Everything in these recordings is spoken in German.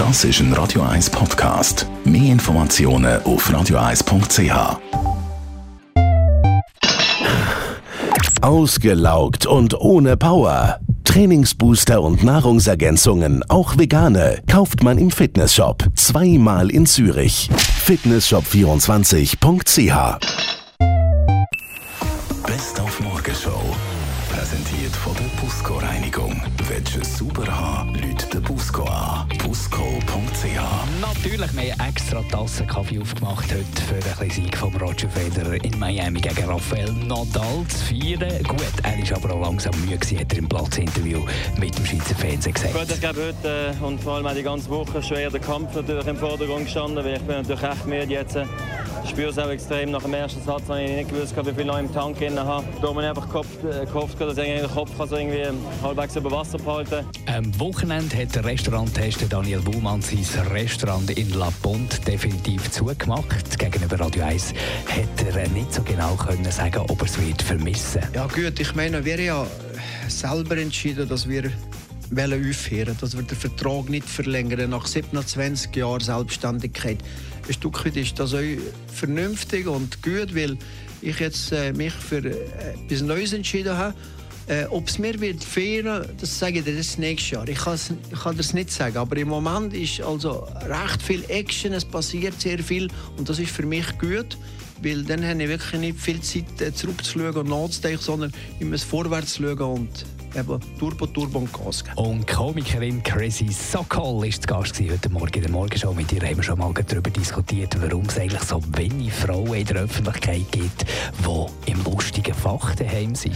Das ist ein Radio 1 Podcast. Mehr Informationen auf radio1.ch. Ausgelaugt und ohne Power. Trainingsbooster und Nahrungsergänzungen, auch vegane, kauft man im Fitnessshop. Zweimal in Zürich. Fitnessshop24.ch Willst du es sauber haben, Leute den Busco an. Busco.ch Natürlich, wir haben extra Tassen Kaffee aufgemacht heute für einen Sieg von Roger Federer in Miami gegen Rafael Nadal zu feiern. Gut, er ist aber auch langsam müde gewesen, hat er im Platzinterview mit dem Schweizer Fernsehen gesagt. Gut, ich glaube heute äh, und vor allem auch die ganze Woche schwer der Kampf natürlich im Vordergrund gestanden, weil ich bin natürlich echt müde jetzt. Ich spüre es auch extrem. Nach dem ersten Satz habe ich nicht gewusst, wie viel noch im Tank drin habe. Da habe ich einfach gehofft, äh, dass ich den Kopf also irgendwie halbwegs über Wasser behalten Am Wochenende hat der Restauranttester Daniel Baumann sein Restaurant in La Ponte definitiv zugemacht. Gegenüber Radio 1 hat er nicht so genau können sagen, ob er es wird vermissen. Ja gut, ich meine, wir haben ja selber entschieden, dass wir aufhören, dass wir den Vertrag nicht verlängern nach 27 Jahren Selbstständigkeit. Ein Stück weit ist das auch vernünftig und gut, weil ich jetzt äh, mich für äh, etwas Neues entschieden habe. Äh, Ob es mir wird fehlen, das sage ich dir das nächste Jahr. Ich, ich kann das nicht sagen, aber im Moment ist also recht viel Action, es passiert sehr viel und das ist für mich gut, weil dann habe ich wirklich nicht viel Zeit äh, zurückzuschauen und nachzudenken, sondern immer vorwärts zu schauen und eben Turbo, Turbo und Gas geben. Und Komikerin Chrissy Sokol war zu Gast heute Morgen in der Morgenshow. Mit ihr haben wir schon mal darüber diskutiert, warum es eigentlich so wenige Frauen in der Öffentlichkeit gibt, die im lustigen Fach daheim sind.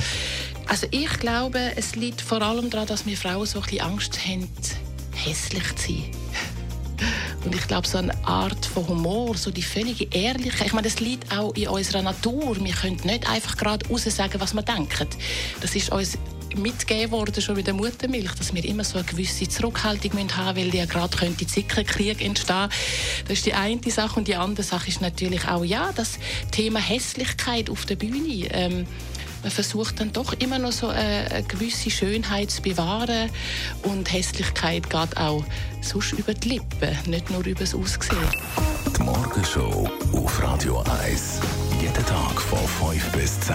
Also ich glaube, es liegt vor allem daran, dass wir Frauen so ein bisschen Angst haben, hässlich zu sein. Und ich glaube, so eine Art von Humor, so die völlige Ehrlichkeit, ich meine, das liegt auch in unserer Natur. Wir können nicht einfach gerade raus sagen, was wir denken. Das ist uns mitgegeben worden, schon mit der Muttermilch, dass wir immer so eine gewisse Zurückhaltung haben müssen, weil ja gerade könnte Zickenkrieg entstehen. Das ist die eine Sache. Und die andere Sache ist natürlich auch, ja, das Thema Hässlichkeit auf der Bühne. Ähm, man versucht dann doch immer noch so eine, eine, gewisse Schönheit zu bewahren und Hässlichkeit geht auch sonst über die Lippen, nicht nur über das Aussehen. Die Morgenshow auf Radio 1. Jeden Tag von 5 bis 10.